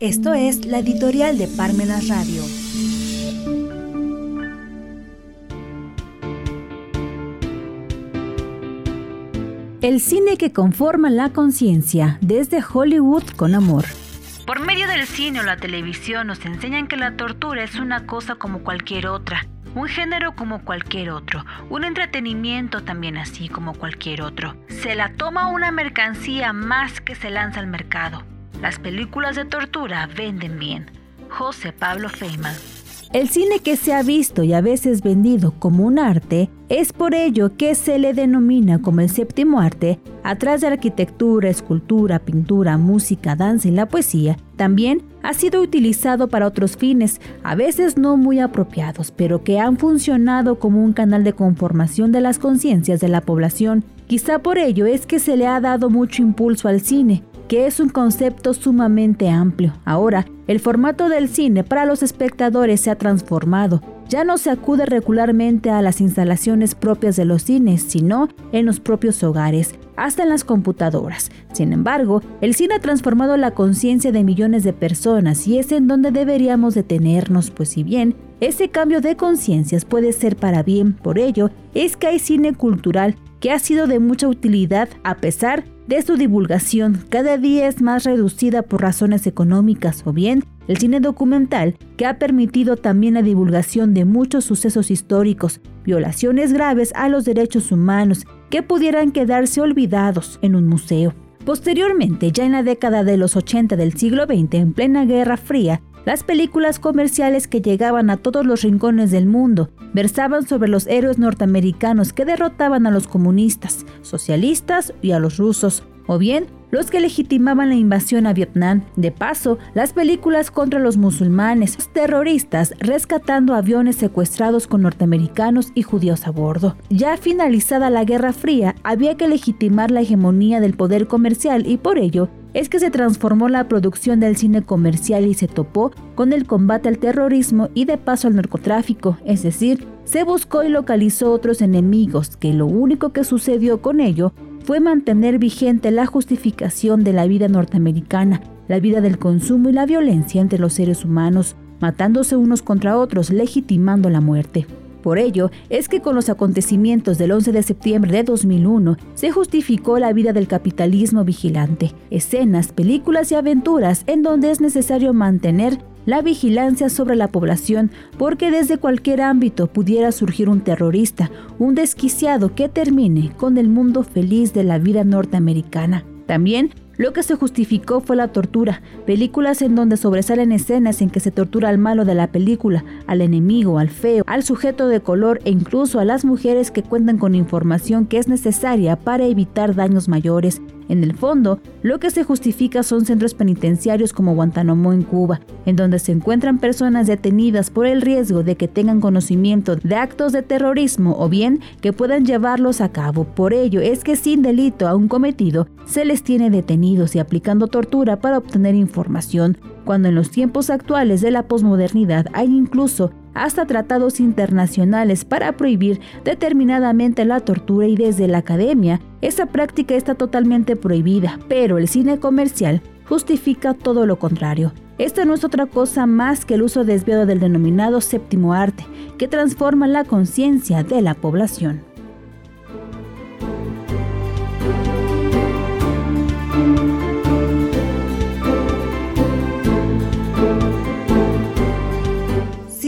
Esto es la editorial de Parmenas Radio. El cine que conforma la conciencia desde Hollywood con amor. Por medio del cine o la televisión nos enseñan que la tortura es una cosa como cualquier otra, un género como cualquier otro, un entretenimiento también así como cualquier otro. Se la toma una mercancía más que se lanza al mercado. Las películas de tortura venden bien. José Pablo Feynman. El cine que se ha visto y a veces vendido como un arte es por ello que se le denomina como el séptimo arte, atrás de arquitectura, escultura, pintura, música, danza y la poesía, también ha sido utilizado para otros fines, a veces no muy apropiados, pero que han funcionado como un canal de conformación de las conciencias de la población. Quizá por ello es que se le ha dado mucho impulso al cine, que es un concepto sumamente amplio. Ahora, el formato del cine para los espectadores se ha transformado. Ya no se acude regularmente a las instalaciones propias de los cines, sino en los propios hogares, hasta en las computadoras. Sin embargo, el cine ha transformado la conciencia de millones de personas y es en donde deberíamos detenernos, pues si bien ese cambio de conciencias puede ser para bien, por ello es que hay cine cultural que ha sido de mucha utilidad a pesar de su divulgación cada día es más reducida por razones económicas o bien el cine documental que ha permitido también la divulgación de muchos sucesos históricos, violaciones graves a los derechos humanos que pudieran quedarse olvidados en un museo. Posteriormente, ya en la década de los 80 del siglo XX, en plena Guerra Fría, las películas comerciales que llegaban a todos los rincones del mundo versaban sobre los héroes norteamericanos que derrotaban a los comunistas, socialistas y a los rusos, o bien los que legitimaban la invasión a Vietnam. De paso, las películas contra los musulmanes, los terroristas rescatando aviones secuestrados con norteamericanos y judíos a bordo. Ya finalizada la Guerra Fría, había que legitimar la hegemonía del poder comercial y por ello es que se transformó la producción del cine comercial y se topó con el combate al terrorismo y de paso al narcotráfico, es decir, se buscó y localizó otros enemigos, que lo único que sucedió con ello fue mantener vigente la justificación de la vida norteamericana, la vida del consumo y la violencia entre los seres humanos, matándose unos contra otros, legitimando la muerte. Por ello, es que con los acontecimientos del 11 de septiembre de 2001 se justificó la vida del capitalismo vigilante, escenas, películas y aventuras en donde es necesario mantener la vigilancia sobre la población porque desde cualquier ámbito pudiera surgir un terrorista, un desquiciado que termine con el mundo feliz de la vida norteamericana. También lo que se justificó fue la tortura, películas en donde sobresalen escenas en que se tortura al malo de la película, al enemigo, al feo, al sujeto de color e incluso a las mujeres que cuentan con información que es necesaria para evitar daños mayores. En el fondo, lo que se justifica son centros penitenciarios como Guantánamo en Cuba, en donde se encuentran personas detenidas por el riesgo de que tengan conocimiento de actos de terrorismo o bien que puedan llevarlos a cabo. Por ello es que sin delito aún cometido se les tiene detenidos y aplicando tortura para obtener información, cuando en los tiempos actuales de la posmodernidad hay incluso hasta tratados internacionales para prohibir determinadamente la tortura y desde la academia esa práctica está totalmente prohibida, pero el cine comercial justifica todo lo contrario. Esta no es otra cosa más que el uso desviado del denominado séptimo arte, que transforma la conciencia de la población.